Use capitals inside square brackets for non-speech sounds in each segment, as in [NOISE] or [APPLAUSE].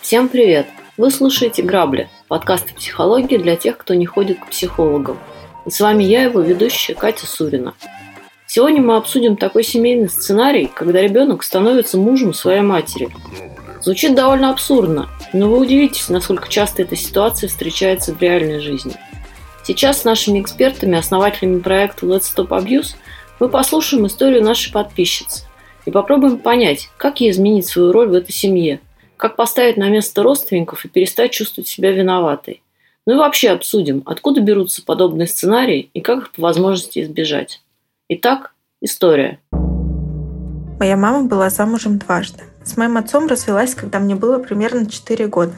Всем привет! Вы слушаете «Грабли» – подкаст о психологии для тех, кто не ходит к психологам. И с вами я, его ведущая Катя Сурина. Сегодня мы обсудим такой семейный сценарий, когда ребенок становится мужем своей матери. Звучит довольно абсурдно, но вы удивитесь, насколько часто эта ситуация встречается в реальной жизни. Сейчас с нашими экспертами, основателями проекта Let's Stop Abuse, мы послушаем историю нашей подписчицы и попробуем понять, как ей изменить свою роль в этой семье, как поставить на место родственников и перестать чувствовать себя виноватой. Ну и вообще обсудим, откуда берутся подобные сценарии и как их по возможности избежать. Итак, история. Моя мама была замужем дважды. С моим отцом развелась, когда мне было примерно 4 года.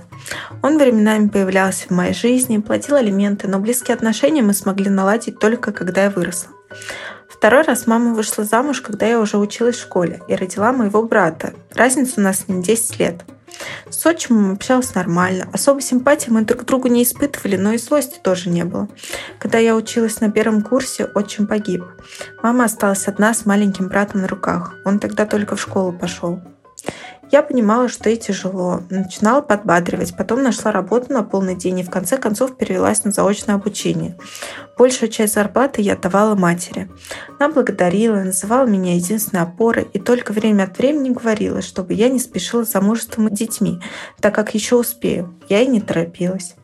Он временами появлялся в моей жизни, платил алименты, но близкие отношения мы смогли наладить только когда я выросла. Второй раз мама вышла замуж, когда я уже училась в школе и родила моего брата. Разница у нас с ним 10 лет. С отчимом общалась нормально. Особой симпатии мы друг к другу не испытывали, но и злости тоже не было. Когда я училась на первом курсе, отчим погиб. Мама осталась одна с маленьким братом на руках. Он тогда только в школу пошел. Я понимала, что ей тяжело. Начинала подбадривать, потом нашла работу на полный день и в конце концов перевелась на заочное обучение. Большую часть зарплаты я давала матери. Она благодарила, называла меня единственной опорой и только время от времени говорила, чтобы я не спешила с замужеством и детьми, так как еще успею. Я и не торопилась.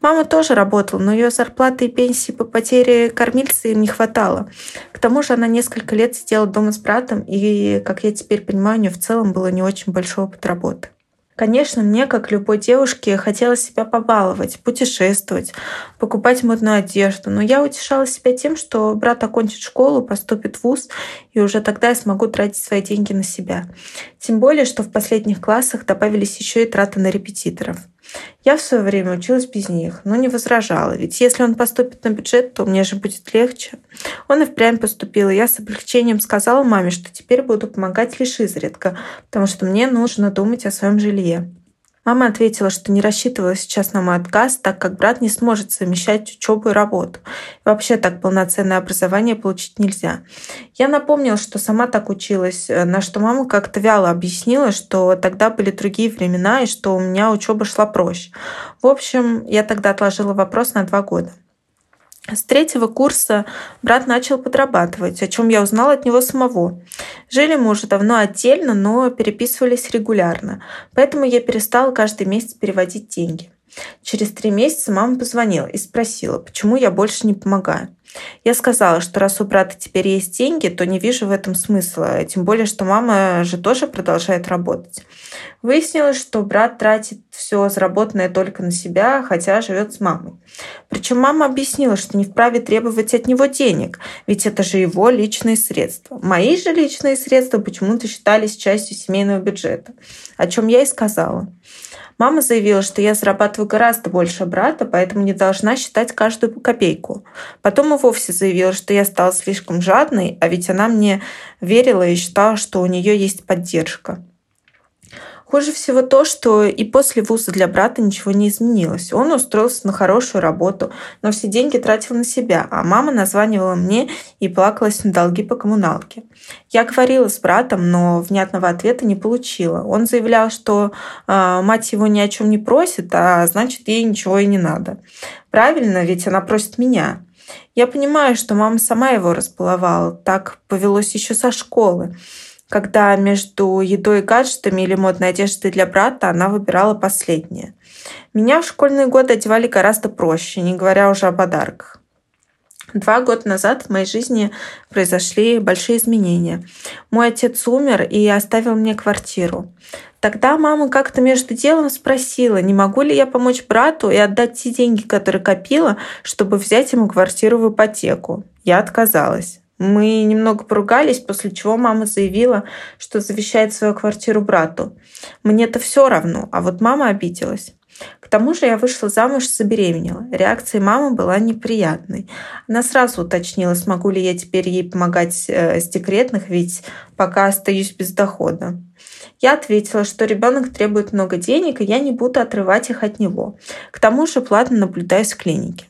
Мама тоже работала, но ее зарплаты и пенсии по потере кормильца им не хватало. К тому же она несколько лет сидела дома с братом, и, как я теперь понимаю, у нее в целом было не очень большой опыт работы. Конечно, мне, как любой девушке, хотелось себя побаловать, путешествовать, покупать модную одежду, но я утешала себя тем, что брат окончит школу, поступит в ВУЗ, и уже тогда я смогу тратить свои деньги на себя. Тем более, что в последних классах добавились еще и траты на репетиторов. Я в свое время училась без них, но не возражала, ведь если он поступит на бюджет, то мне же будет легче. Он и впрямь поступил, и я с облегчением сказала маме, что теперь буду помогать лишь изредка, потому что мне нужно думать о своем жилье. Мама ответила, что не рассчитывала сейчас на мой отказ, так как брат не сможет совмещать учебу и работу. И вообще так полноценное образование получить нельзя. Я напомнила, что сама так училась, э, на что мама как-то вяло объяснила, что тогда были другие времена и что у меня учеба шла проще. В общем, я тогда отложила вопрос на два года. С третьего курса брат начал подрабатывать, о чем я узнала от него самого. Жили мы уже давно отдельно, но переписывались регулярно, поэтому я перестала каждый месяц переводить деньги. Через три месяца мама позвонила и спросила, почему я больше не помогаю. Я сказала, что раз у брата теперь есть деньги, то не вижу в этом смысла, тем более, что мама же тоже продолжает работать. Выяснилось, что брат тратит все заработанное только на себя, хотя живет с мамой. Причем мама объяснила, что не вправе требовать от него денег, ведь это же его личные средства. Мои же личные средства почему-то считались частью семейного бюджета, о чем я и сказала. Мама заявила, что я зарабатываю гораздо больше брата, поэтому не должна считать каждую копейку. Потом и вовсе заявила, что я стала слишком жадной, а ведь она мне верила и считала, что у нее есть поддержка. Хуже всего то, что и после вуза для брата ничего не изменилось. Он устроился на хорошую работу, но все деньги тратил на себя, а мама названивала мне и плакалась на долги по коммуналке. Я говорила с братом, но внятного ответа не получила. Он заявлял, что э, мать его ни о чем не просит, а значит ей ничего и не надо. Правильно, ведь она просит меня. Я понимаю, что мама сама его разбаловала. Так повелось еще со школы когда между едой и гаджетами или модной одеждой для брата она выбирала последнее. Меня в школьные годы одевали гораздо проще, не говоря уже о подарках. Два года назад в моей жизни произошли большие изменения. Мой отец умер и оставил мне квартиру. Тогда мама как-то между делом спросила, не могу ли я помочь брату и отдать те деньги, которые копила, чтобы взять ему квартиру в ипотеку. Я отказалась. Мы немного поругались, после чего мама заявила, что завещает свою квартиру брату. Мне-то все равно, а вот мама обиделась. К тому же я вышла замуж и забеременела. Реакция мамы была неприятной. Она сразу уточнила, смогу ли я теперь ей помогать э, с декретных, ведь пока остаюсь без дохода. Я ответила, что ребенок требует много денег, и я не буду отрывать их от него. К тому же платно наблюдаюсь в клинике.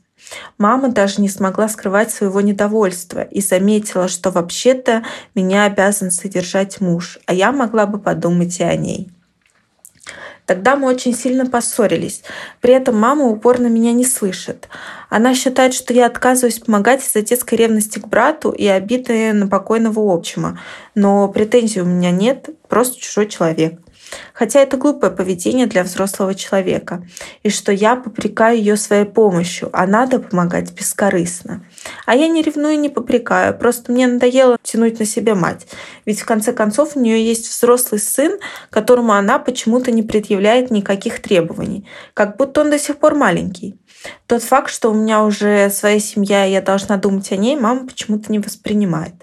Мама даже не смогла скрывать своего недовольства и заметила, что вообще-то меня обязан содержать муж, а я могла бы подумать и о ней. Тогда мы очень сильно поссорились. При этом мама упорно меня не слышит. Она считает, что я отказываюсь помогать из-за детской ревности к брату и обиды на покойного отчима. Но претензий у меня нет, просто чужой человек. Хотя это глупое поведение для взрослого человека. И что я попрекаю ее своей помощью, а надо помогать бескорыстно. А я не ревную и не попрекаю, просто мне надоело тянуть на себя мать. Ведь в конце концов у нее есть взрослый сын, которому она почему-то не предъявляет никаких требований, как будто он до сих пор маленький. Тот факт, что у меня уже своя семья, и я должна думать о ней, мама почему-то не воспринимает.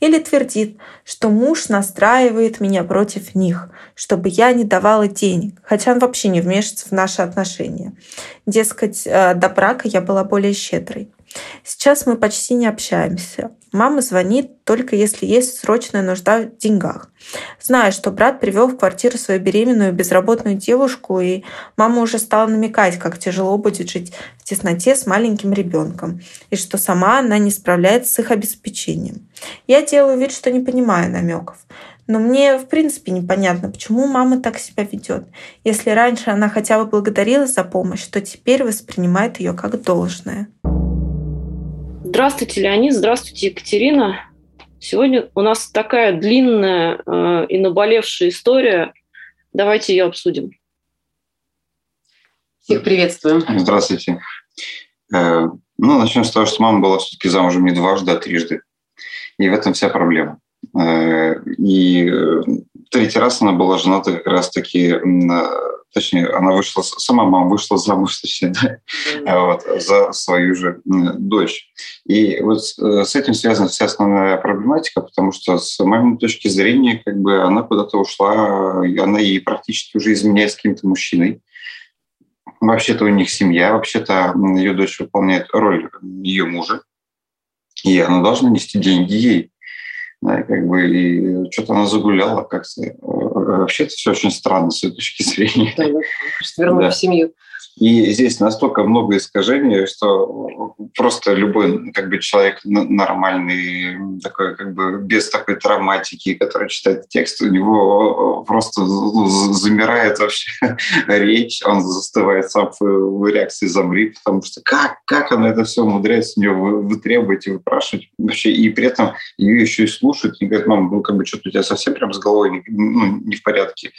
Или твердит, что муж настраивает меня против них, чтобы я не давала денег, хотя он вообще не вмешивается в наши отношения. Дескать, э, до брака я была более щедрой. Сейчас мы почти не общаемся. Мама звонит только если есть срочная нужда в деньгах. Знаю, что брат привел в квартиру свою беременную безработную девушку, и мама уже стала намекать, как тяжело будет жить в тесноте с маленьким ребенком, и что сама она не справляется с их обеспечением. Я делаю вид, что не понимаю намеков. Но мне в принципе непонятно, почему мама так себя ведет. Если раньше она хотя бы благодарила за помощь, то теперь воспринимает ее как должное. Здравствуйте, Леонид. Здравствуйте, Екатерина. Сегодня у нас такая длинная э, и наболевшая история. Давайте ее обсудим. Всех приветствуем. Здравствуйте. Э, ну, начнем с того, что мама была все-таки замужем не дважды, а трижды. И в этом вся проблема. Э, и э, третий раз она была жената как раз-таки точнее, она вышла, сама мама вышла замуж, точнее, да, вот, за свою же дочь. И вот э, с этим связана вся основная проблематика, потому что с моей точки зрения, как бы она куда-то ушла, она ей практически уже изменяет с каким-то мужчиной. Вообще-то у них семья, вообще-то ее дочь выполняет роль ее мужа, и она должна нести деньги ей. Да, и как бы и что-то она загуляла как-то. Вообще это все очень странно с этой точки [LAUGHS] зрения. Да, вернуть да. в семью. И здесь настолько много искажений, что просто любой как бы, человек нормальный, такой, как бы, без такой травматики, который читает текст, у него просто замирает вообще [LAUGHS] речь, он застывает сам в реакции «замри», потому что как, как она это все умудряется у него вытребовать и выпрашивать вообще, и при этом ее еще и слушают, и говорят, мам, ну как бы что-то у тебя совсем прям с головой ну, не в порядке.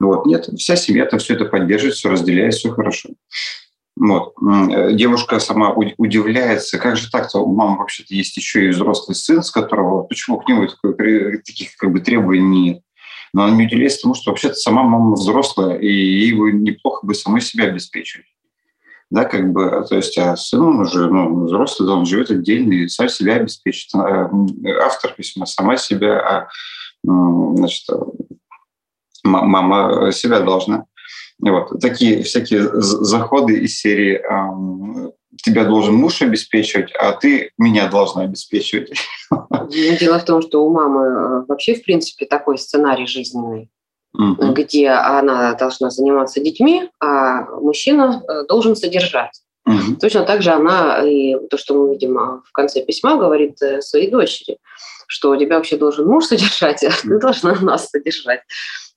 Вот. Нет, вся семья-то все это поддерживает, все разделяет, все хорошо. Вот. Э, девушка сама удивляется, как же так-то у мамы вообще-то есть еще и взрослый сын, с которого, почему к нему таких как бы требований нет. Но она не удивляется тому, что вообще-то сама мама взрослая, и ей неплохо бы самой себя обеспечивать. Да, как бы, то есть, а сын он уже ну, взрослый, да, он живет отдельно и сам себя обеспечит. А, автор письма сама себя, а значит, мама себя должна. Вот. Такие всякие заходы из серии «тебя должен муж обеспечивать, а ты меня должна обеспечивать». [LAUGHS] Ну, дело в том, что у мамы э, вообще, в принципе, такой сценарий жизненный, угу. где она должна заниматься детьми, а мужчина э, должен содержать. Угу. Точно так же она, и то, что мы видим а, в конце письма, говорит э, своей дочери, что тебя вообще должен муж содержать, а ты должна нас содержать.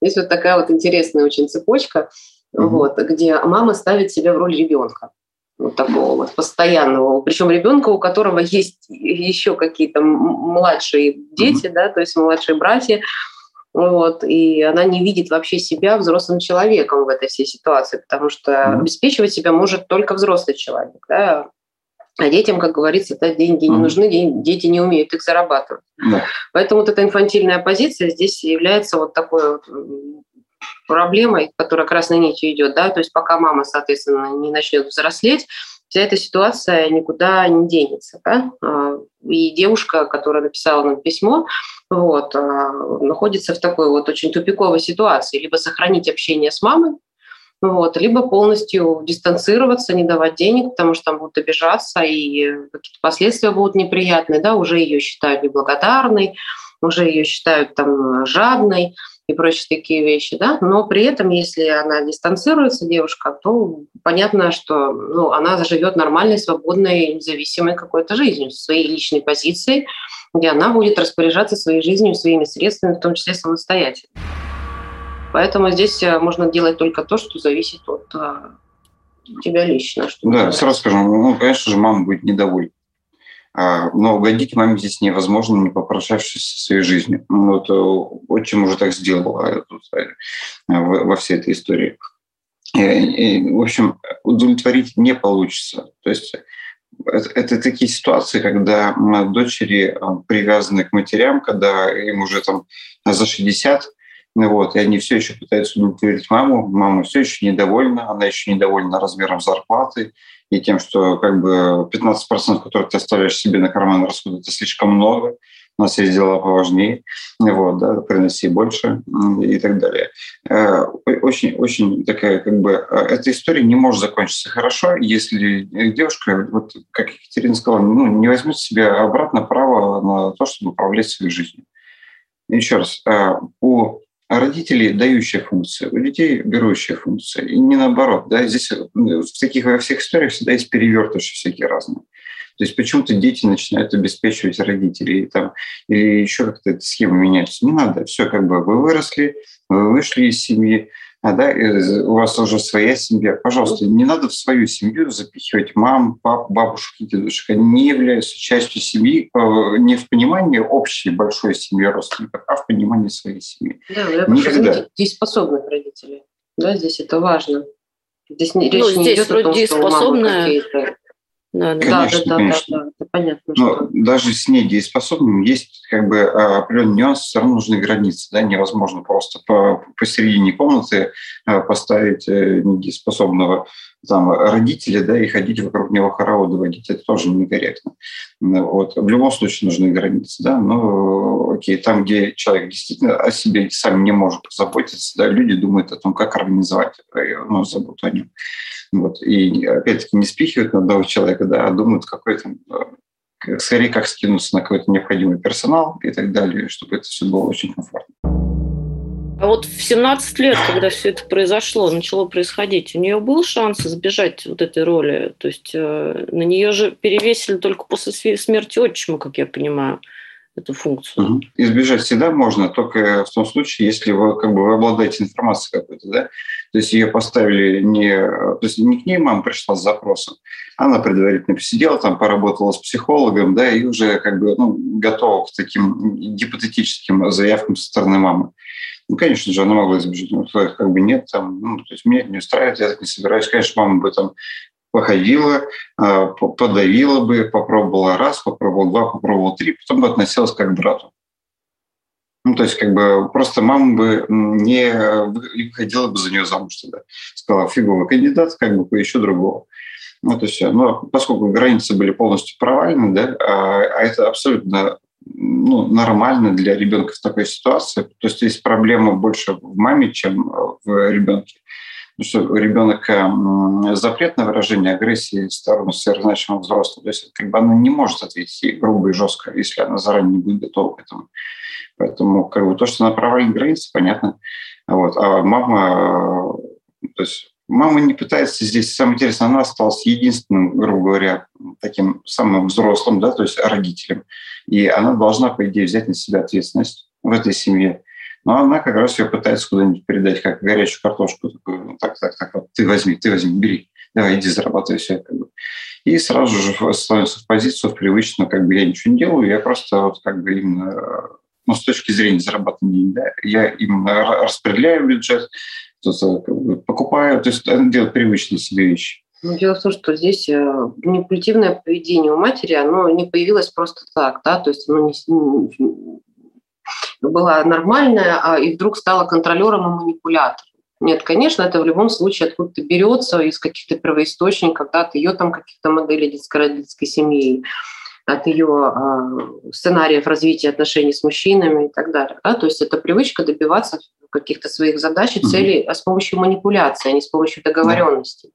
Есть вот такая вот интересная очень цепочка, mm-hmm. вот, где мама ставит себя в роль ребенка вот такого вот постоянного, причем ребенка, у которого есть еще какие-то младшие дети, mm-hmm. да, то есть младшие братья, вот, и она не видит вообще себя взрослым человеком в этой всей ситуации, потому что mm-hmm. обеспечивать себя может только взрослый человек, да, а детям, как говорится, да, деньги не нужны, дети не умеют их зарабатывать. Да. Поэтому вот эта инфантильная позиция здесь является вот такой вот проблемой, которая красной нитью идет, да, то есть пока мама, соответственно, не начнет взрослеть, вся эта ситуация никуда не денется, да? А, и девушка, которая написала нам письмо, вот, а, находится в такой вот очень тупиковой ситуации, либо сохранить общение с мамой, вот, либо полностью дистанцироваться, не давать денег, потому что там будут обижаться, и какие-то последствия будут неприятные, да, уже ее считают неблагодарной, уже ее считают там жадной, и прочие такие вещи, да, но при этом, если она дистанцируется, девушка, то понятно, что ну, она заживет нормальной, свободной, независимой какой-то жизнью, своей личной позицией, где она будет распоряжаться своей жизнью, своими средствами, в том числе самостоятельно. Поэтому здесь э, можно делать только то, что зависит от э, тебя лично. Что да, сразу скажем, ну, конечно же, мама будет недовольна. А, но угодить маме здесь невозможно, не попрощавшись со своей жизнью. Ну, вот э, отчим уже так сделал а, во всей этой истории. И, в общем, удовлетворить не получится. То есть это, это такие ситуации, когда дочери привязаны к матерям, когда им уже там за 60, ну вот, и они все еще пытаются удовлетворить маму. Мама все еще недовольна, она еще недовольна размером зарплаты и тем, что как бы 15%, которые ты оставляешь себе на карман расходы, это слишком много. У нас есть дела поважнее, вот, да, приноси больше и так далее. Э, очень, очень такая, как бы, э, эта история не может закончиться хорошо, если девушка, вот как Екатерина сказала, ну, не возьмет себе обратно право на то, чтобы управлять своей жизнью. Еще раз, э, у а родители дающая функция, у детей берущая функция. И не наоборот. Да? Здесь в таких во всех историях всегда есть перевертыши всякие разные. То есть почему-то дети начинают обеспечивать родителей там, или еще как-то эта схема меняется. Не надо. Все, как бы вы выросли, вы вышли из семьи, а, да, у вас уже своя семья. Пожалуйста, не надо в свою семью запихивать мам, пап, бабушек и дедушек. Они не являются частью семьи э, не в понимании общей большой семьи родственников, а в понимании своей семьи. Да, я Никогда. дееспособных родителей. Да, здесь это важно. Здесь речь ну, не здесь идет о том, что у мамы какие-то да, конечно, да, конечно. Да, да, да, понятно. Но что... даже с недееспособным есть как бы а, определенный нюанс, все равно нужны границы. Да? Невозможно просто по, посередине комнаты а, поставить э, недееспособного там, родителя да, и ходить вокруг него хороводы водить. Это тоже некорректно. Вот. В любом случае нужны границы. Да? Но окей, там, где человек действительно о себе сам не может заботиться, да, люди думают о том, как организовать э, ну, заботу о нем. Вот. И опять-таки не спихивают на одного человека, да, а думают, какой там э, скорее как скинуться на какой-то необходимый персонал и так далее, чтобы это все было очень комфортно. А вот в 17 лет, когда все это произошло, начало происходить, у нее был шанс избежать вот этой роли? То есть э, на нее же перевесили только после смерти отчима, как я понимаю эту функцию. Угу. Избежать всегда можно, только в том случае, если вы, как бы, вы обладаете информацией какой-то, да, то есть ее поставили не, то есть не к ней мама пришла с запросом, она предварительно посидела там, поработала с психологом, да, и уже как бы ну, готова к таким гипотетическим заявкам со стороны мамы. Ну, конечно же, она могла избежать, но как бы нет, там, ну, то есть меня не устраивает, я так не собираюсь. Конечно, мама бы там походила, а, подавила бы, попробовала раз, попробовала два, попробовала три, потом бы относилась как к брату. Ну, то есть, как бы, просто мама бы не выходила бы за нее замуж тогда. Сказала, фиговый кандидат, как бы, еще другого. Ну, то есть, но поскольку границы были полностью провалены, да, а, а это абсолютно ну, нормально для ребенка в такой ситуации. То есть есть проблема больше в маме, чем в ребенке. Потому что ребенок э, запрет на выражение агрессии в сторону сверхзначимого взрослого. То есть как бы она не может ответить грубо и жестко, если она заранее не будет готова к этому. Поэтому как бы то, что она провалит границы, понятно. Вот. А мама, э, то есть мама не пытается здесь, самое интересное, она осталась единственным, грубо говоря, таким самым взрослым, да, то есть родителем. И она должна, по идее, взять на себя ответственность в этой семье. Но она как раз ее пытается куда-нибудь передать, как горячую картошку. Такую, «Ну, так, так, так, вот, ты возьми, ты возьми, бери, давай, иди зарабатывай все. Как бы. И сразу же становится в позицию, в привычную, как бы я ничего не делаю, я просто вот как бы именно ну, с точки зрения зарабатывания да, я именно распределяю бюджет, как бы, покупаю, то есть делает привычные себе вещи. Ну, дело в том, что здесь э, манипулятивное поведение у матери, оно не появилось просто так, да, то есть оно не, была нормальная, а и вдруг стала контролером и манипулятором. Нет, конечно, это в любом случае откуда-то берется из каких-то первоисточников, да, от ее там каких-то моделей детско-родительской семьи, от ее э, сценариев развития отношений с мужчинами и так далее. Да? То есть это привычка добиваться каких-то своих задач и целей mm-hmm. с помощью манипуляции, а не с помощью договоренности.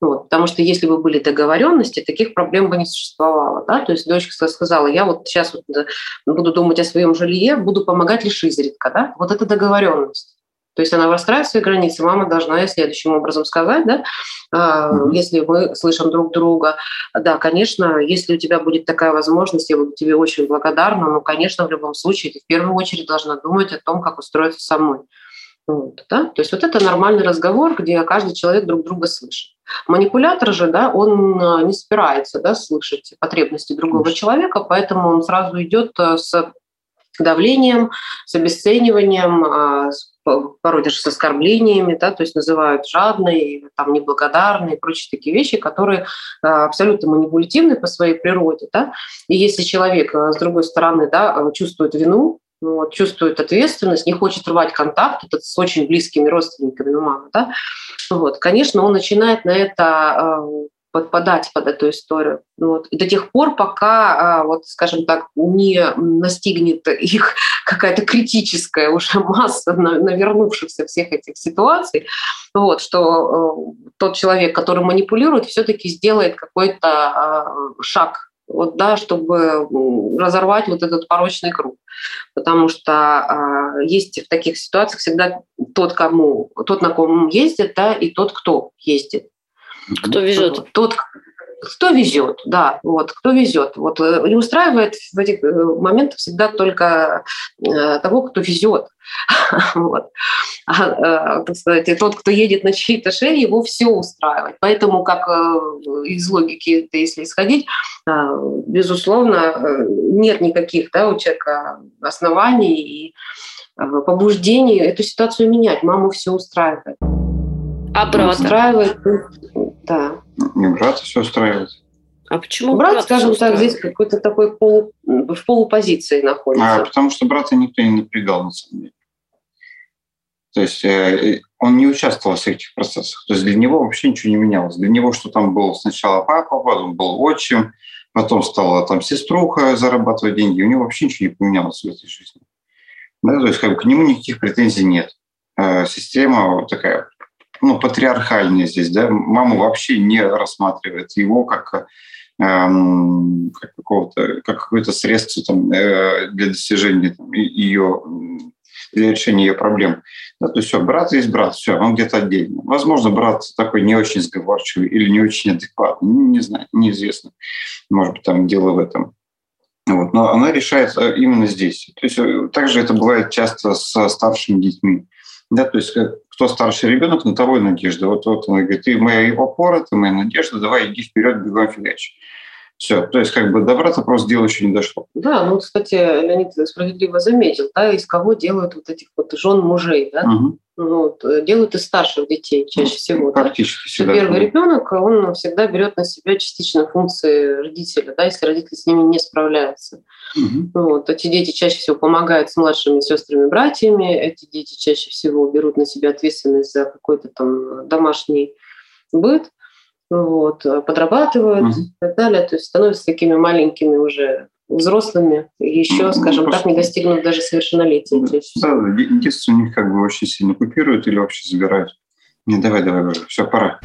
Вот, потому что если бы были договоренности, таких проблем бы не существовало. Да? То есть дочка сказала, я вот сейчас вот буду думать о своем жилье, буду помогать лишь изредка. Да? Вот это договоренность. То есть она выстраивает свои границы, мама должна ей следующим образом сказать, да, mm-hmm. если мы слышим друг друга, да, конечно, если у тебя будет такая возможность, я буду тебе очень благодарна, но, конечно, в любом случае ты в первую очередь должна думать о том, как устроиться самой. Вот, да? То есть вот это нормальный разговор, где каждый человек друг друга слышит. Манипулятор же, да, он а, не собирается да, слышать потребности другого человека, поэтому он сразу идет э, с давлением, с обесцениванием, а, порой даже с оскорблениями, да, то есть называют жадной, там, неблагодарной и прочие такие вещи, которые абсолютно манипулятивны по своей природе. Да? И если человек, с другой стороны, да, чувствует вину, вот, чувствует ответственность, не хочет рвать контакт этот с очень близкими родственниками ну, мамы, да, вот, конечно, он начинает на это подпадать под эту историю. Ну вот. И до тех пор, пока, а, вот, скажем так, не настигнет их [LAUGHS] какая-то критическая уже масса навернувшихся всех этих ситуаций, вот, что э, тот человек, который манипулирует, все-таки сделает какой-то а, шаг вот, да, чтобы разорвать вот этот порочный круг. Потому что э, есть в таких ситуациях всегда тот, кому, тот, на ком ездит, да, и тот, кто ездит. Кто везет? Тот, кто везет, да, вот, кто везет. Вот э, не устраивает в этих э, моментах всегда только э, того, кто везет. [LAUGHS] вот. а, так сказать, тот, кто едет на чьей-то шее, его все устраивает. Поэтому, как из логики, если исходить, безусловно, нет никаких да, у человека оснований и побуждений эту ситуацию менять. Маму все устраивает. А брата? Устраивает, да. Не брата все устраивает. А почему брат, брат скажем так, здесь какой-то такой полу, в полупозиции находится? А, потому что брата никто не напрягал, на самом деле. То есть э, он не участвовал в этих процессах. То есть для него вообще ничего не менялось. Для него что там был сначала папа, потом был отчим, потом стала там сеструха зарабатывать деньги. У него вообще ничего не поменялось в этой жизни. Да, то есть как бы, к нему никаких претензий нет. Э, система такая ну, патриархальный здесь, да, маму вообще не рассматривает его как, эм, как какого-то, как какое-то средство там, э, для достижения там, ее, для решения ее проблем. Да, то есть все, брат есть брат, все, он где-то отдельно. Возможно, брат такой не очень сговорчивый или не очень адекватный, ну, не знаю, неизвестно. Может быть, там дело в этом. Вот. Но она решает э, именно здесь. То есть э, также это бывает часто с старшими детьми. Да, то есть кто старший ребенок, на того и надежда. Вот, вот он говорит, ты моя опора, ты моя надежда, давай иди вперед, бегом фигач. Все, то есть как бы до брата просто дело еще не дошло. Да, ну, кстати, Леонид справедливо заметил, да, из кого делают вот этих вот жен мужей, да? Угу. Вот, делают из старших детей чаще ну, всего. Практически да? всегда. Первый ребенок, он всегда берет на себя частично функции родителя, да, если родители с ними не справляются. Угу. Вот, эти дети чаще всего помогают с младшими сестрами, братьями, эти дети чаще всего берут на себя ответственность за какой-то там домашний быт вот, э, подрабатывают mm-hmm. и так далее. То есть становятся такими маленькими уже взрослыми, еще, скажем ну, так, не достигнув даже совершеннолетия. Да, детство у них как бы очень сильно купируют или вообще забирают. Не, давай, давай, давай, все, пора.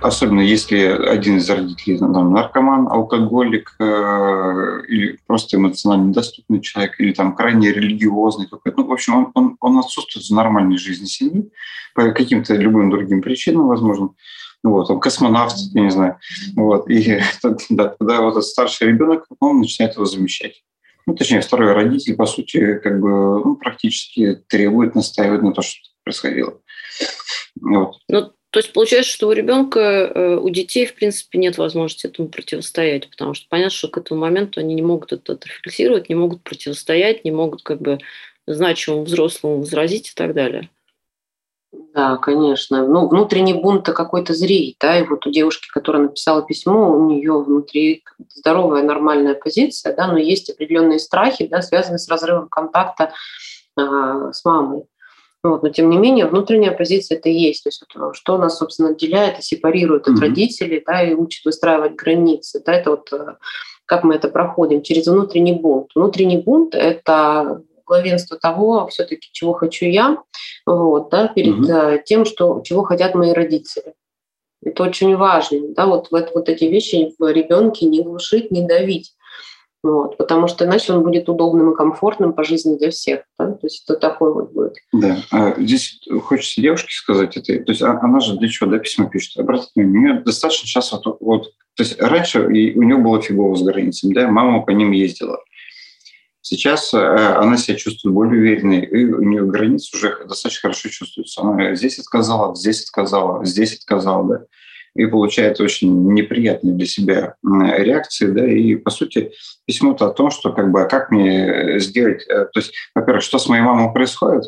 Особенно если один из родителей там, наркоман, алкоголик э, или просто эмоционально недоступный человек, или там крайне религиозный какой-то. Ну, в общем, он, он, он отсутствует в нормальной жизни семьи по каким-то любым другим причинам, возможно вот, он космонавт, я не знаю. Вот, и [LAUGHS] да, тогда вот этот старший ребенок, он начинает его замещать. Ну, точнее, второй родитель, по сути, как бы ну, практически требует, настаивает на то, что происходило. Вот. Ну, то есть получается, что у ребенка, э, у детей, в принципе, нет возможности этому противостоять, потому что понятно, что к этому моменту они не могут это отрефлексировать, не могут противостоять, не могут как бы значимому взрослому возразить и так далее. Да, конечно. Ну, внутренний бунт-то какой-то зреет, да, и вот у девушки, которая написала письмо, у нее внутри здоровая, нормальная позиция, да, но есть определенные страхи, да, связанные с разрывом контакта э, с мамой. Вот, но тем не менее внутренняя позиция это есть. То есть вот, что нас, собственно, отделяет и сепарирует от mm-hmm. родителей, да, и учит выстраивать границы. Да, это вот э, как мы это проходим через внутренний бунт. Внутренний бунт это главенство того, все-таки, чего хочу я, вот, да, перед угу. тем, что, чего хотят мои родители. Это очень важно, да, вот, вот, вот эти вещи в ребенке не глушить, не давить. Вот, потому что иначе он будет удобным и комфортным по жизни для всех. Да? То есть это такой вот будет. Да. А здесь хочется девушке сказать это. То есть а, она же для чего да, письмо пишет? Обратите внимание, у нее достаточно сейчас вот, вот то есть раньше у нее было фигово с границами, да, мама по ним ездила. Сейчас э, она себя чувствует более уверенной, и у нее границы уже достаточно хорошо чувствуются. Она здесь отказала, здесь отказала, здесь отказала, да и получает очень неприятные для себя реакции, да, и, по сути, письмо-то о том, что как бы, а как мне сделать, э, то есть, во-первых, что с моей мамой происходит,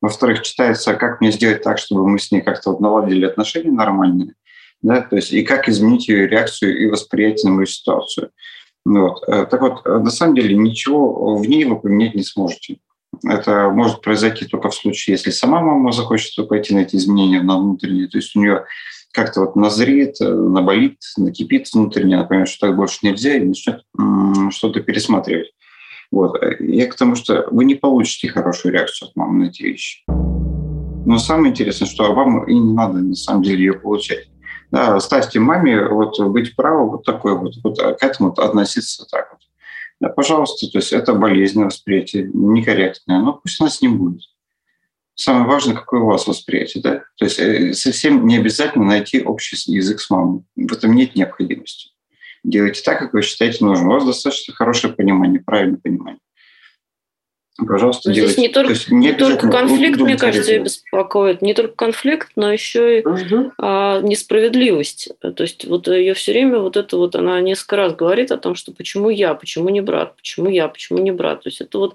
во-вторых, читается, как мне сделать так, чтобы мы с ней как-то вот наладили отношения нормальные, да, то есть, и как изменить ее реакцию и восприятие на мою ситуацию. Вот. Э, так вот, э, на самом деле ничего в ней вы поменять не сможете. Это может произойти только в случае, если сама мама захочет пойти на эти изменения на внутренние. То есть у нее как-то вот назреет, э, наболит, накипит внутренне, она поймет, что так больше нельзя, и начнет что-то пересматривать. Вот. Я к тому, что вы не получите хорошую реакцию от мамы на эти вещи. Но самое интересное, что вам и не надо на самом деле ее получать. Да, ставьте маме вот быть право вот такое вот, вот к этому относиться так вот. Да, пожалуйста, то есть это болезненное восприятие, некорректное, но пусть она с ним будет самое важное, какое у вас восприятие. Да? То есть э, совсем не обязательно найти общий язык с мамой. В этом нет необходимости. Делайте так, как вы считаете нужным. У вас достаточно хорошее понимание, правильное понимание. Пожалуйста, Здесь делайте. не только, То не, не только конфликт, мне кажется, ее беспокоит. Не только конфликт, но еще и угу. а, несправедливость. То есть вот ее все время вот это вот, она несколько раз говорит о том, что почему я, почему не брат, почему я, почему не брат. То есть это вот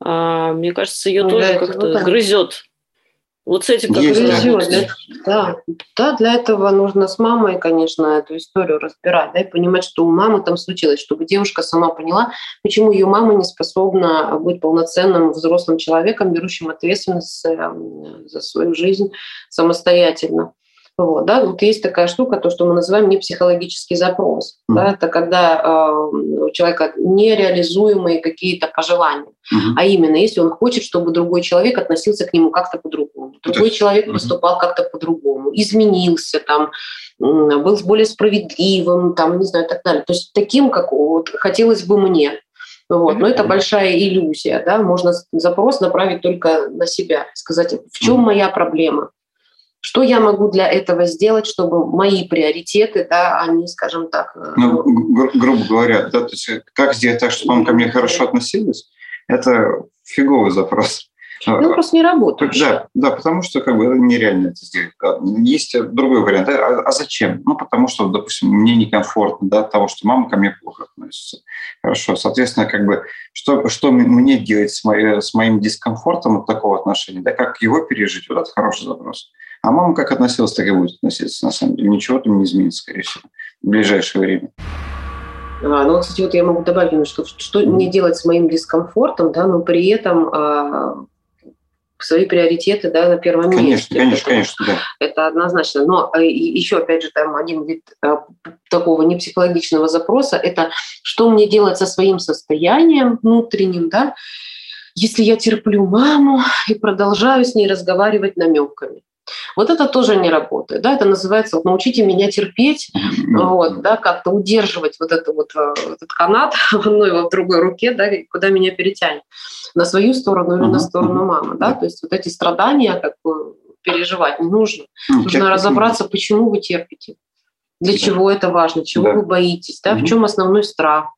а, мне кажется, ее ну, тоже как-то ну, грызет. Вот с этим как грызет. Для, да. да, для этого нужно с мамой, конечно, эту историю разбирать, да, и понимать, что у мамы там случилось, чтобы девушка сама поняла, почему ее мама не способна быть полноценным взрослым человеком, берущим ответственность эм, за свою жизнь самостоятельно. Вот, да, вот есть такая штука, то, что мы называем непсихологический запрос. Mm-hmm. Да, это когда э, у человека нереализуемые какие-то пожелания. Mm-hmm. А именно, если он хочет, чтобы другой человек относился к нему как-то по-другому. Другой mm-hmm. человек поступал как-то по-другому, изменился, там, был более справедливым, там, не знаю, так далее. То есть таким, как вот, хотелось бы мне. Вот. Но это большая иллюзия. Да? Можно запрос направить только на себя, сказать, в чем моя проблема, что я могу для этого сделать, чтобы мои приоритеты, да, они, скажем так... Э, ну, гру- грубо говоря, да, то есть как сделать так, чтобы он ко мне хорошо относилась, это фиговый запрос. Ну, просто не работает. Да, да, потому что как бы нереально это сделать. Есть другой вариант. Да? А, а зачем? Ну, потому что, допустим, мне некомфортно да, от того, что мама ко мне плохо относится. Хорошо. Соответственно, как бы, что, что мне делать с, моей, с моим дискомфортом от такого отношения? Да, как его пережить? Вот это хороший запрос. А мама как относилась, так и будет относиться, на самом деле. Ничего там не изменится, скорее всего, в ближайшее время. А, ну, кстати, вот я могу добавить немножко, что мне делать с моим дискомфортом, да, но при этом а, свои приоритеты да, на первом конечно, месте. Конечно, это, конечно, да. Это однозначно. Но а, еще, опять же, там один вид а, такого непсихологичного запроса – это что мне делать со своим состоянием внутренним, да, если я терплю маму и продолжаю с ней разговаривать намеками. Вот это тоже не работает. Да? Это называется вот, «научите меня терпеть», вот, да, как-то удерживать вот, это вот э, этот канат [LAUGHS] в одной, в другой руке, да, куда меня перетянет, на свою сторону или на сторону мамы. Да? То есть вот эти страдания как бы переживать не нужно. Ну, нужно разобраться, почему вы терпите, для чего это важно, чего вы боитесь, да, в чем основной страх.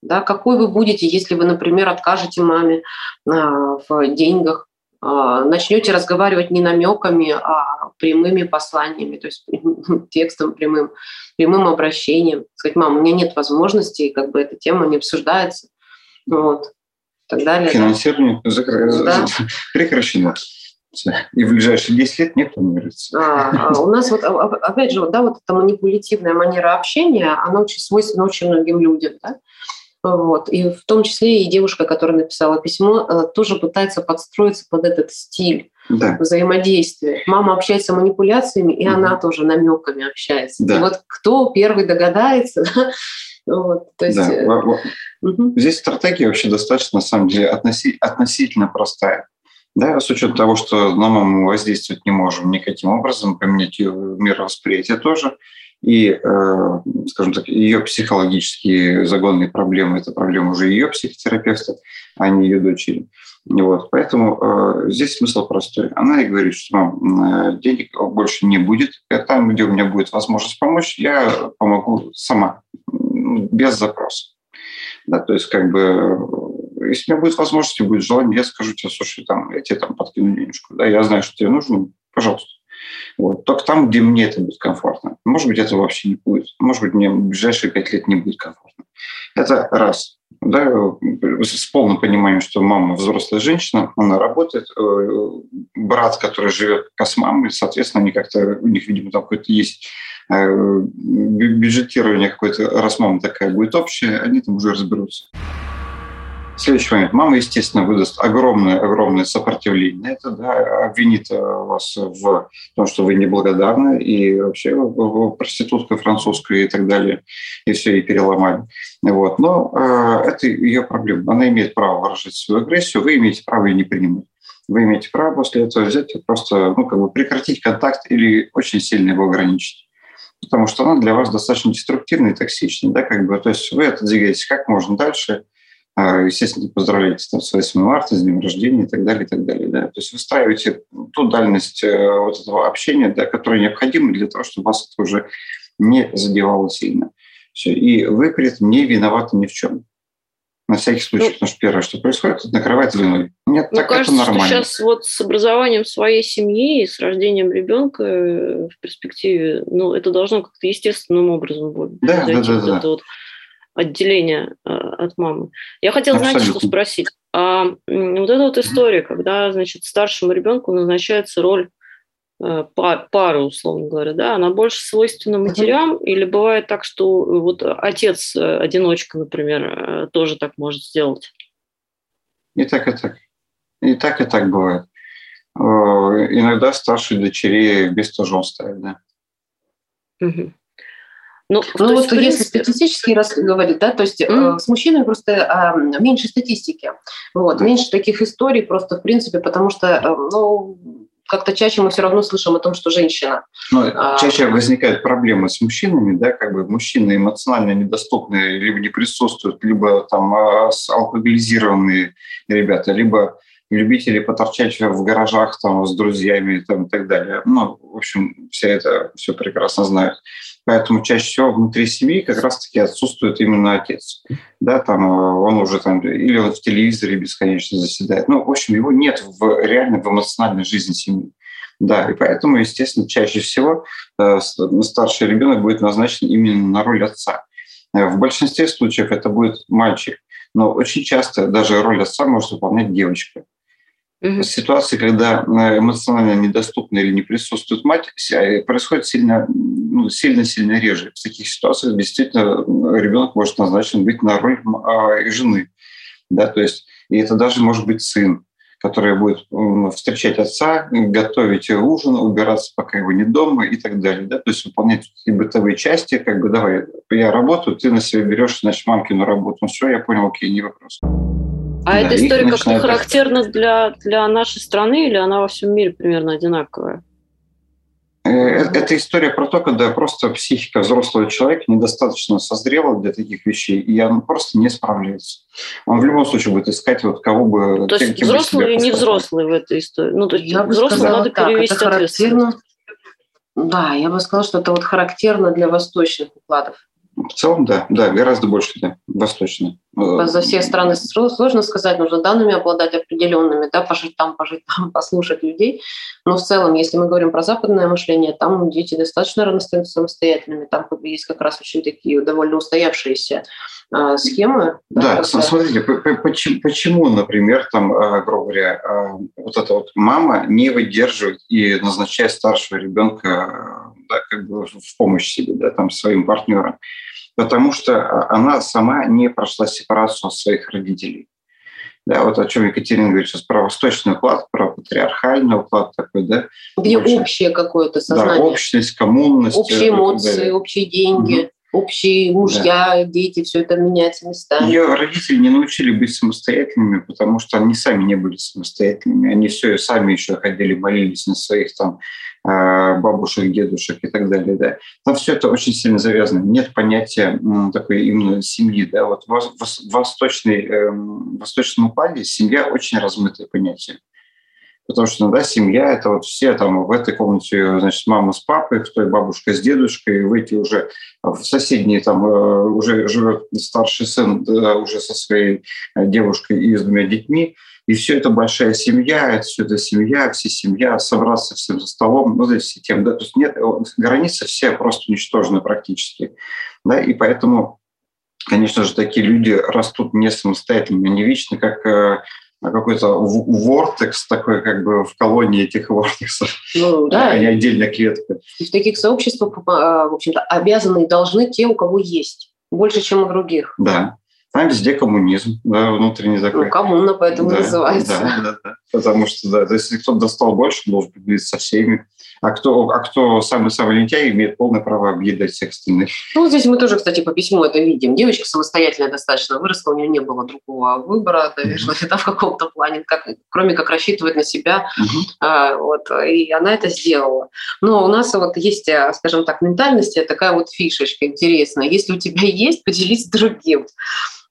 Да, какой вы будете, если вы, например, откажете маме а, в деньгах, начнете разговаривать не намеками, а прямыми посланиями, то есть [LAUGHS] текстом прямым, прямым обращением. Сказать, мам, у меня нет возможности, как бы эта тема не обсуждается. Вот. Так далее. Финансирование [LAUGHS] да. прекращено. И в ближайшие 10 лет не планируется. А, а у нас вот, а, опять же, вот, да, вот эта манипулятивная манера общения, она очень свойственна очень многим людям. Да? Вот. И в том числе и девушка, которая написала письмо, э, тоже пытается подстроиться под этот стиль да. взаимодействия. Мама общается манипуляциями, и угу. она тоже намеками общается. Да. И вот кто первый догадается, [LAUGHS] вот, то есть, да. Угу. Здесь стратегия вообще достаточно, на самом деле, относи, относительно простая. Да, с учетом того, что на маму воздействовать не можем никаким образом, поменять ее мировосприятие тоже. И, э, скажем так, ее психологические загонные проблемы – это проблема уже ее психотерапевта, а не ее дочери. Вот. Поэтому э, здесь смысл простой. Она и говорит, что мам, э, денег больше не будет. Там, где у меня будет возможность помочь, я помогу сама, без запроса. Да, то есть, как бы, если у меня будет возможность и будет желание, я скажу тебе, слушай, там, я тебе там подкину денежку. Да, я знаю, что тебе нужно, пожалуйста. Вот. Только там, где мне это будет комфортно. Может быть, этого вообще не будет. Может быть, мне в ближайшие пять лет не будет комфортно. Это раз да, с полным пониманием, что мама взрослая женщина, она работает, э, брат, который живет с мамой, соответственно, они как-то, у них, видимо, там какое-то есть э, бюджетирование какое-то, раз мама такая будет общая, они там уже разберутся. Следующий момент. Мама, естественно, выдаст огромное-огромное сопротивление. Это да, обвинит э, вас в том, что вы неблагодарны, и вообще проститутка французская и так далее, и все, и переломали. Вот. Но э, это ее проблема. Она имеет право выражать свою агрессию, вы имеете право ее не принимать. Вы имеете право после этого взять и просто ну, как бы прекратить контакт или очень сильно его ограничить потому что она для вас достаточно деструктивная и токсичная. Да, как бы, то есть вы это двигаетесь как можно дальше, естественно, поздравляете там, с 8 марта, с днем рождения и так далее, и так далее. Да. То есть выстраиваете ту дальность э, вот этого общения, да, которая необходима для того, чтобы вас это уже не задевало сильно. Все. И вы при этом не виноваты ни в чем. На всякий случай, ну, потому что первое, что происходит, это накрывает виной. Нет, Мне так кажется, это нормально. что сейчас вот с образованием своей семьи и с рождением ребенка э, в перспективе, ну, это должно как-то естественным образом будет да, да, да, да. Вот отделение э, от мамы. Я хотела, Абсолютно. знаете, что спросить. А вот эта вот история, когда, значит, старшему ребенку назначается роль э, пары, условно говоря, да, она больше свойственна матерям, uh-huh. или бывает так, что вот отец-одиночка, э, например, тоже так может сделать? И так, и так. И так, и так бывает. Иногда старшие дочери без тоже он ставит, да. Угу. Ну, ну вот принципе... если статистически раз говорить, да, то есть mm. э, с мужчиной просто э, меньше статистики, вот, меньше таких историй просто в принципе, потому что, э, ну, как-то чаще мы все равно слышим о том, что женщина. Ну, а, чаще возникают проблемы с мужчинами, да, как бы мужчины эмоционально недоступны, либо не присутствуют, либо там а, алкоголизированные ребята, либо любители поторчать в гаражах там с друзьями там, и так далее. Ну, в общем, все это все прекрасно знают. Поэтому чаще всего внутри семьи как раз-таки отсутствует именно отец. Да, там э, он уже там, или он в телевизоре бесконечно заседает. Ну, в общем, его нет в реально в эмоциональной жизни семьи. Да, и поэтому, естественно, чаще всего э, старший ребенок будет назначен именно на роль отца. Э, в большинстве случаев это будет мальчик, но очень часто даже роль отца может выполнять девочка. Угу. Ситуации, когда э, эмоционально недоступна или не присутствует мать, э, происходит сильно, ну, сильно-сильно реже. В таких ситуациях действительно ребенок может назначен быть на роль а, жены. Да, то есть, и это даже может быть сын, который будет встречать отца, готовить ужин, убираться, пока его не дома и так далее. Да? То есть выполнять такие бытовые части, как бы давай, я работаю, ты на себя берешь, значит, мамкину работу. Ну все, я понял, окей, не вопрос. А да, эта история как-то характерна для, для нашей страны или она во всем мире примерно одинаковая? Э, э, эта история про то, когда просто психика взрослого человека недостаточно созрела для таких вещей, и он просто не справляется. Он в любом случае будет искать вот кого бы... То есть взрослый или не взрослый в этой истории? Ну, то есть я взрослый надо так, перевести ответственность. Да, я бы сказала, что это вот характерно для восточных укладов. В целом, да, да, гораздо больше, да, восточно. За все страны сложно сказать, нужно данными обладать определенными, да, пожить там, пожить там, [LAUGHS] послушать людей. Но в целом, если мы говорим про западное мышление, там дети достаточно рано становятся самостоятельными, там есть как раз очень такие довольно устоявшиеся а, схемы. Да, да смотрите, почему, почему, например, там, а, грубо говоря, а, вот эта вот мама не выдерживает и назначает старшего ребенка да, как бы в помощь себе, да, там, своим партнерам потому что она сама не прошла сепарацию от своих родителей. Да, вот о чем Екатерина говорит сейчас про восточный уклад, про патриархальный уклад такой, да. Где Больше, общее какое-то сознание. Да, общность, коммунность. Общие эмоции, общие деньги. Общие мужья, да. дети, все это меняется местами. Ее родители не научили быть самостоятельными, потому что они сами не были самостоятельными. Они все сами еще ходили, молились на своих там э, бабушек, дедушек и так далее. Да. Там все это очень сильно завязано. Нет понятия такой именно семьи. Да. Вот в восточной, эм, в восточном упаде семья очень размытое понятие. Потому что иногда семья – это вот все там в этой комнате, значит, мама с папой, в той бабушка с дедушкой, в эти уже в соседней там э, уже живет старший сын да, уже со своей э, девушкой и с двумя детьми. И все это большая семья, это все это семья, все семья, собраться всем за столом, ну, здесь все тем, да, то есть нет, границы все просто уничтожены практически, да, и поэтому, конечно же, такие люди растут не самостоятельно, не вечно, как э, какой-то вортекс такой, как бы в колонии этих вортексов, ну, [LAUGHS] да. не отдельная клетка. И в таких сообществах, а, в общем-то, обязаны и должны те, у кого есть, больше, чем у других. Да. Там везде коммунизм, да, внутренний такой. Ну, коммуна поэтому да, называется. Да, да, да. Потому что, да, если кто-то достал больше, должен поделиться со всеми. А кто, а кто самый-самый лентяй, имеет полное право объедать всех остальных. Ну, здесь мы тоже, кстати, по письму это видим. Девочка самостоятельная достаточно выросла, у нее не было другого выбора, наверное, mm-hmm. в каком-то плане, как, кроме как рассчитывать на себя. Mm-hmm. А, вот, и она это сделала. Но у нас вот есть, а, скажем так, ментальность, такая вот фишечка интересная. Если у тебя есть, поделись с другим.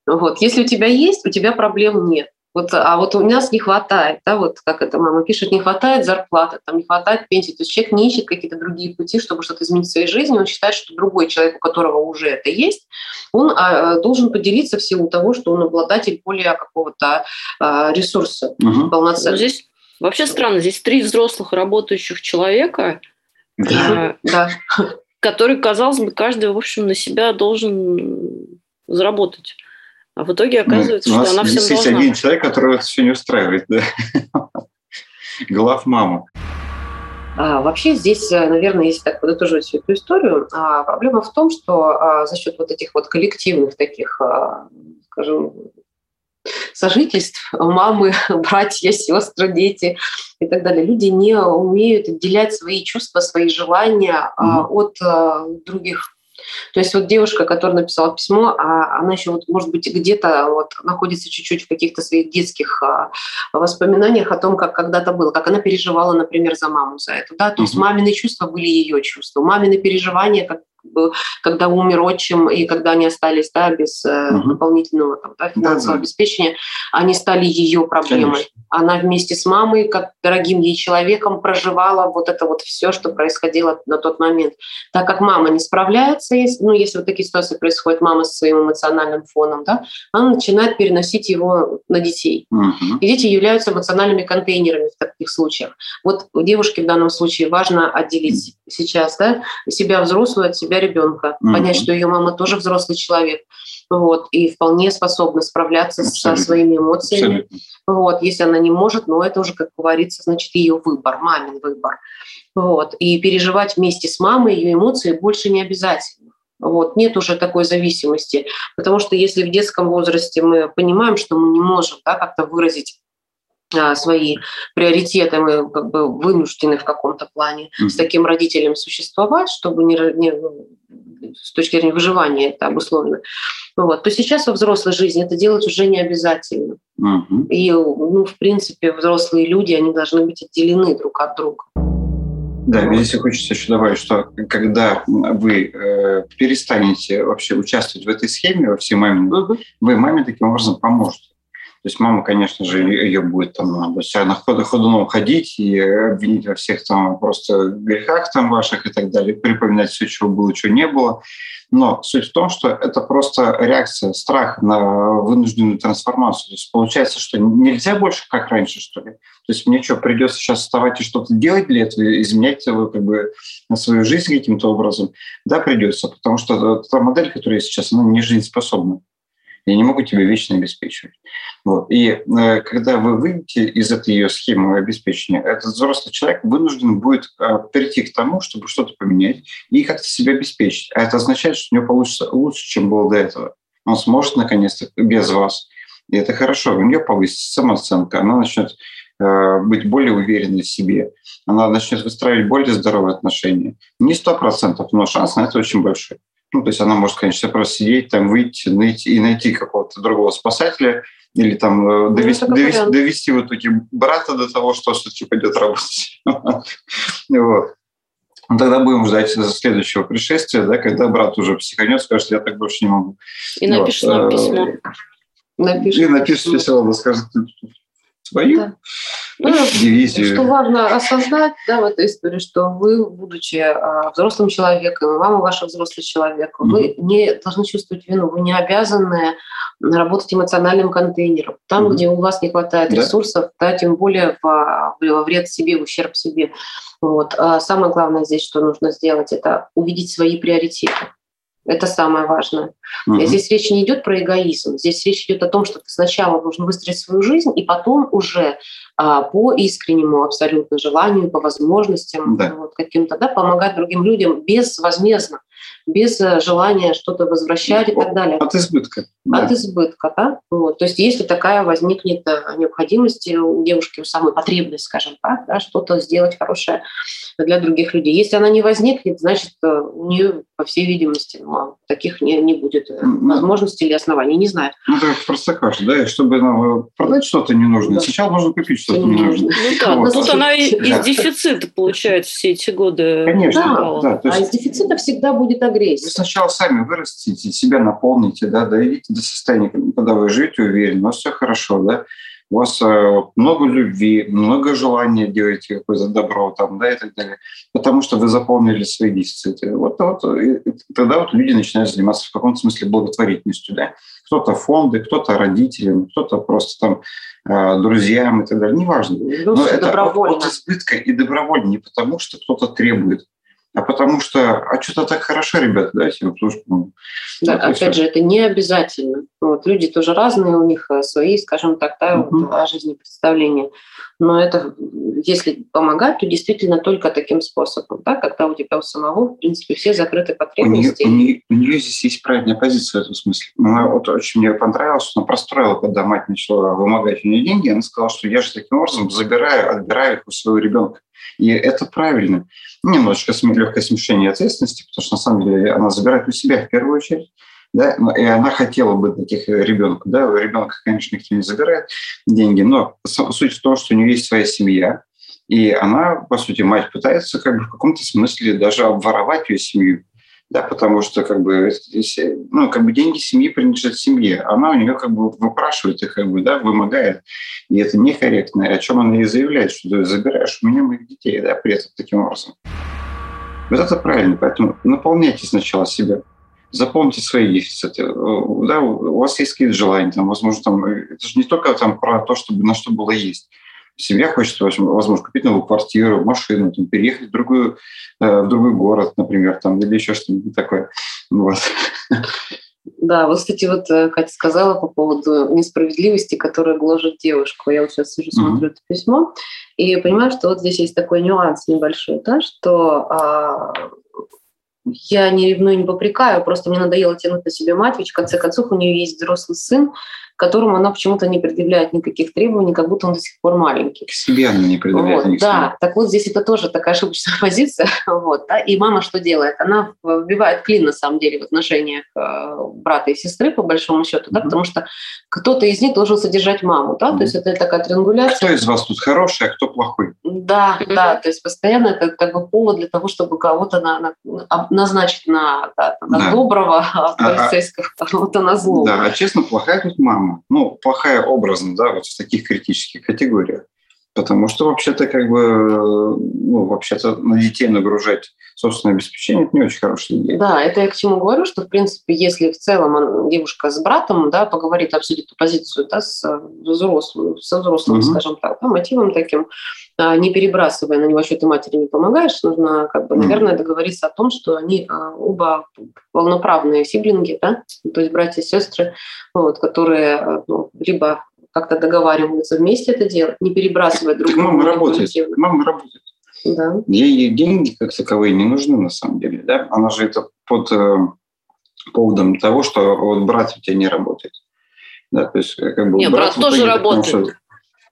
Вот. Если у тебя есть, у тебя проблем нет. Вот, а вот у нас не хватает, да, вот как это мама пишет, не хватает зарплаты, там не хватает пенсии. То есть человек не ищет какие-то другие пути, чтобы что-то изменить в своей жизни. Он считает, что другой человек, у которого уже это есть, он а, должен поделиться в силу того, что он обладатель более какого-то а, ресурса угу. полноценного. Ну, здесь вообще странно, здесь три взрослых работающих человека, да. Э, да. который, казалось бы, каждый, в общем, на себя должен заработать. А в итоге оказывается, ну, что она всем есть должна. один человек, которого это все не устраивает, да? Глав мама. А, вообще здесь, э, наверное, если так подытоживать всю эту историю, а, проблема в том, что а, за счет вот этих вот коллективных таких, а, скажем, сожительств, мамы, [LAUGHS] братья, сестры, дети и так далее, люди не умеют отделять свои чувства, свои желания mm-hmm. от а, других то есть вот девушка, которая написала письмо, а она еще вот, может быть, где-то вот находится чуть-чуть в каких-то своих детских а, воспоминаниях о том, как когда-то было, как она переживала, например, за маму за это. Да? То mm-hmm. есть мамины чувства были ее чувства, мамины переживания, как когда умер отчим и когда они остались да, без угу. дополнительного там, да, финансового да, да. обеспечения, они стали ее проблемой. Конечно. Она вместе с мамой, как дорогим ей человеком, проживала вот это вот все, что происходило на тот момент. Так как мама не справляется, если, ну, если вот такие ситуации происходят, мама со своим эмоциональным фоном, да, она начинает переносить его на детей. Угу. И дети являются эмоциональными контейнерами в таких случаях. Вот у девушки в данном случае важно отделить сейчас да, себя взрослую от себя себя ребенка, mm-hmm. понять, что ее мама тоже взрослый человек, вот, и вполне способна справляться Абсолютно. со своими эмоциями. Абсолютно. Вот, если она не может, но это уже, как говорится, значит, ее выбор, мамин выбор. Вот, и переживать вместе с мамой ее эмоции больше не обязательно. Вот, нет уже такой зависимости, потому что если в детском возрасте мы понимаем, что мы не можем да, как-то выразить свои приоритеты, мы как бы вынуждены в каком-то плане mm-hmm. с таким родителем существовать, чтобы не, не с точки зрения выживания это обусловлено, вот, то сейчас во взрослой жизни это делать уже не обязательно. Mm-hmm. И, ну, в принципе, взрослые люди, они должны быть отделены друг от друга. Да, вот. здесь хочется еще добавить, что когда вы э, перестанете вообще участвовать в этой схеме во всей маме, угу. вы маме таким образом поможете. То есть мама, конечно же, ее будет там на ходуном ходить и обвинить во всех там просто грехах там ваших и так далее, припоминать все, чего было, чего не было. Но суть в том, что это просто реакция, страх на вынужденную трансформацию. То есть получается, что нельзя больше как раньше, что ли. То есть мне что, придется сейчас вставать и что-то делать для этого, изменять как бы, свою жизнь каким-то образом? Да, придется, потому что та модель, которая сейчас, она не жизнеспособна. Я не могу тебе вечно обеспечивать. Вот. И э, когда вы выйдете из этой ее схемы обеспечения, этот взрослый человек вынужден будет э, перейти к тому, чтобы что-то поменять и как-то себя обеспечить. А это означает, что у него получится лучше, чем было до этого. Он сможет наконец-то без вас. И это хорошо. У нее повысится самооценка, она начнет э, быть более уверенной в себе, она начнет выстраивать более здоровые отношения. Не сто процентов, но шанс на это очень большой. Ну, то есть она может, конечно, просто сидеть, там, выйти, найти и найти какого-то другого спасателя, или там э, ну, довести, довести, довести в итоге брата до того, что все-таки пойдет работать. [LAUGHS] вот. Ну, тогда будем ждать следующего пришествия, да, когда брат уже психанет, скажет, я так больше не могу. И напишет вот. нам письмо. Напишет и напишет письмо, скажет, свою да. ну, дивизию. Что важно осознать да, в этой истории, что вы, будучи а, взрослым человеком, мама ваша взрослый человек, mm-hmm. вы не должны чувствовать вину, вы не обязаны работать эмоциональным контейнером. Там, mm-hmm. где у вас не хватает да. ресурсов, да, тем более во, во вред себе, в ущерб себе. Вот. А самое главное здесь, что нужно сделать, это увидеть свои приоритеты. Это самое важное. Угу. Здесь речь не идет про эгоизм. Здесь речь идет о том, что ты сначала должен выстроить свою жизнь, и потом уже а, по искреннему абсолютно желанию, по возможностям да. вот, каким-то, да, помогать другим людям безвозмездно без э, желания что-то возвращать и так далее. От избытка. Да. От избытка, да. Вот. То есть если такая возникнет э, необходимость у девушки, у самой потребность, скажем так, да, что-то сделать хорошее для других людей. Если она не возникнет, значит, э, у нее, по всей видимости, ну, таких не, не будет ну, возможностей или оснований, не знаю. Ну, это просто каша, да, чтобы ну, продать что-то ненужное, да. сначала нужно купить что-то ненужное. Ну да, вот. ну, тут она из дефицита получает все эти годы. Конечно, да. да. А из дефицита всегда будет агрессия. Вы сначала сами вырастите, себя наполните, да, доведите до состояния, когда вы живете уверенно, у вас все хорошо, да, у вас э, много любви, много желания делать какое-то добро там, да, и так далее, потому что вы заполнили свои дефициты. Вот, вот и тогда вот люди начинают заниматься в каком-то смысле благотворительностью, да. Кто-то фонды, кто-то родителям, кто-то просто там э, друзьям и так далее, неважно. Ну, Но это добровольно. от избытка и добровольно, не потому что кто-то требует, а потому что, а что-то так хорошо, ребята, дайте им. Ну, да, вот опять же, это не обязательно. Вот, люди тоже разные, у них э, свои, скажем так, да, угу. вот, о жизни представления. Но это, если помогать, то действительно только таким способом, да, когда у тебя у самого, в принципе, все закрыты потребности. У нее, у нее, у нее здесь есть правильная позиция в этом смысле. Она вот очень мне понравилось, она простроила, когда мать начала вымогать у нее деньги, она сказала, что я же таким образом забираю, отбираю их у своего ребенка. И это правильно. Немножечко легкое смешение ответственности, потому что на самом деле она забирает у себя в первую очередь. Да, и она хотела бы таких ребенка. Да, ребенка, конечно, никто не забирает деньги, но суть в том, что у нее есть своя семья, и она, по сути, мать пытается как бы в каком-то смысле даже обворовать ее семью да, потому что как бы, ну, как бы деньги семьи принадлежат семье. Она у нее как бы выпрашивает их, как бы, да, вымогает. И это некорректно. О чем она и заявляет, что ты забираешь у меня моих детей, да, при этом таким образом. Вот это правильно. Поэтому наполняйте сначала себя. Запомните свои дефициты. Да, у вас есть какие-то желания, там, возможно, там, это же не только там, про то, чтобы на что было есть семья хочет, возможно, купить новую квартиру, машину, там, переехать в, другую, э, в другой город, например, там, или еще что-нибудь такое. Вот. Да, вот, кстати, вот э, Катя сказала по поводу несправедливости, которая гложет девушку. Я вот сейчас сижу, смотрю mm-hmm. это письмо, и понимаю, что вот здесь есть такой нюанс небольшой, да, что а, я не ревную, не попрекаю, просто мне надоело тянуть на себе мать, ведь в конце концов у нее есть взрослый сын, которому она почему-то не предъявляет никаких требований, как будто он до сих пор маленький. К себе она не предъявляет вот, Да, так вот здесь это тоже такая ошибочная [LAUGHS] позиция. [LAUGHS] вот, да? И мама что делает? Она вбивает клин, на самом деле, в отношениях э, брата и сестры, по большому счету, да, потому что кто-то из них должен содержать маму, да, mm-hmm. то есть это такая триангуляция. Кто из вас тут хороший, а кто плохой? Да, mm-hmm. да, то есть постоянно это как бы повод для того, чтобы кого-то на, на, назначить на, да, на да. доброго а, а, полицейского, а, [LAUGHS] кого-то на злого. Да, а честно, плохая тут мама Ну, плохая образно, да, вот в таких критических категориях. Потому что вообще-то как бы, ну, вообще-то на детей нагружать собственное обеспечение – это не очень хорошая идея. Да, это я к чему говорю, что, в принципе, если в целом девушка с братом, да, поговорит, обсудит эту позицию, да, с взрослым, со взрослым, угу. скажем так, да, мотивом таким, а, не перебрасывая на него, что ты матери не помогаешь, нужно, как бы, наверное, договориться о том, что они а, оба полноправные сиблинги, да, то есть братья и сестры, вот, которые ну, либо как-то договариваются вместе это делать, не перебрасывая друг друга. Мама работает. Мама работает. Да. Ей деньги как таковые не нужны на самом деле. Да? Она же это под э, поводом того, что вот брат у тебя не работает. Да, то есть, э, как бы, Нет, брат, тоже работает. Что...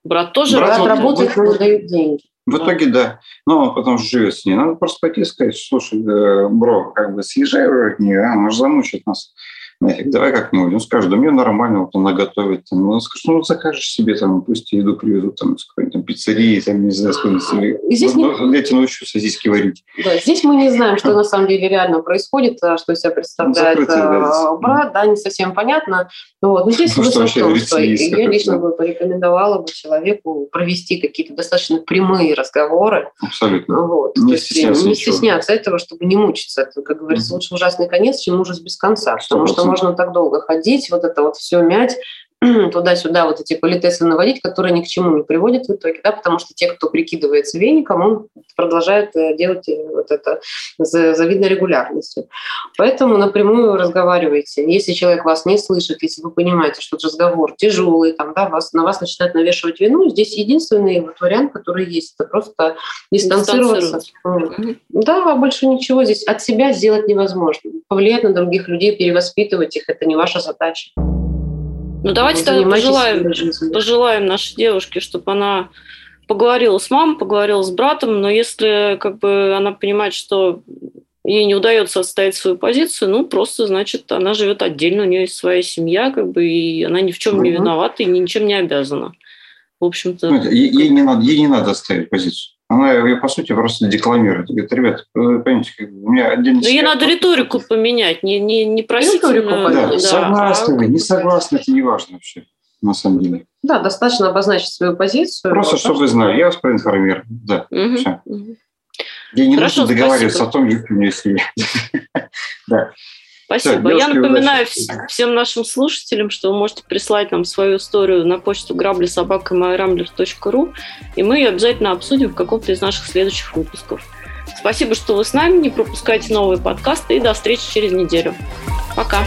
Брат тоже брат работает. работает, но дают деньги. В итоге, да. Но он потом живет с ней. Надо просто пойти и сказать, слушай, э, бро, как бы съезжай от нее, а, она же замучит нас нафиг, давай как-нибудь. Он скажет, да мне нормально, вот она готовит. Там. Он скажет, ну, закажешь себе, там, пусть еду привезут там, с какой-нибудь там, пиццерии, там, не знаю, с какой-нибудь. Здесь ну, не... Я тебе научу сосиски варить. Да, здесь мы не знаем, что на самом деле реально происходит, а что из себя представляет ну, да, брат, да, не совсем понятно. Вот. Но здесь ну, в том, что я лично бы порекомендовала бы человеку провести какие-то достаточно прямые разговоры. Абсолютно. Вот. Не, стесняться, не стесняться этого, чтобы не мучиться. Это, как говорится, лучше ужасный конец, чем ужас без конца. Потому что можно так долго ходить, вот это вот все мять, [CLEARS THROAT] туда-сюда вот эти политесы наводить, которые ни к чему не приводят в итоге, да, потому что те, кто прикидывается веником, он продолжает э, делать э, вот это с завидной регулярностью. Поэтому напрямую разговаривайте. Если человек вас не слышит, если вы понимаете, что разговор тяжелый, там, да, вас, на вас начинают навешивать вину, здесь единственный вот вариант, который есть, это просто дистанцироваться. Да, а больше ничего здесь от себя сделать невозможно. Повлиять на других людей, перевоспитывать их, это не ваша задача. Ну, давайте тогда пожелаем, пожелаем нашей девушке, чтобы она поговорила с мамой, поговорила с братом, но если как бы она понимает, что ей не удается отстоять свою позицию, ну, просто, значит, она живет отдельно, у нее есть своя семья, как бы, и она ни в чем не виновата и ничем не обязана. В общем-то... Ну, ей, ей, не надо, ей не надо отстоять позицию. Она ее, по сути, просто декламирует. Говорит, ребят, вы понимаете, у меня отдельно... Но ей надо риторику поменять, не, не, не просительную. Да, да, согласны а... вы, не согласны, это не важно вообще, на самом деле. Да, достаточно обозначить свою позицию. Просто, вот, чтобы вы знали, я вас проинформирую. Да, угу, все. Угу. Ей не Хорошо, нужно договариваться спасибо. о том, у семья. [LAUGHS] да. Спасибо. Все, Я напоминаю удачи. всем нашим слушателям, что вы можете прислать нам свою историю на почту grabли.собака.myrambler.ru, и мы ее обязательно обсудим в каком-то из наших следующих выпусков. Спасибо, что вы с нами. Не пропускайте новые подкасты и до встречи через неделю. Пока.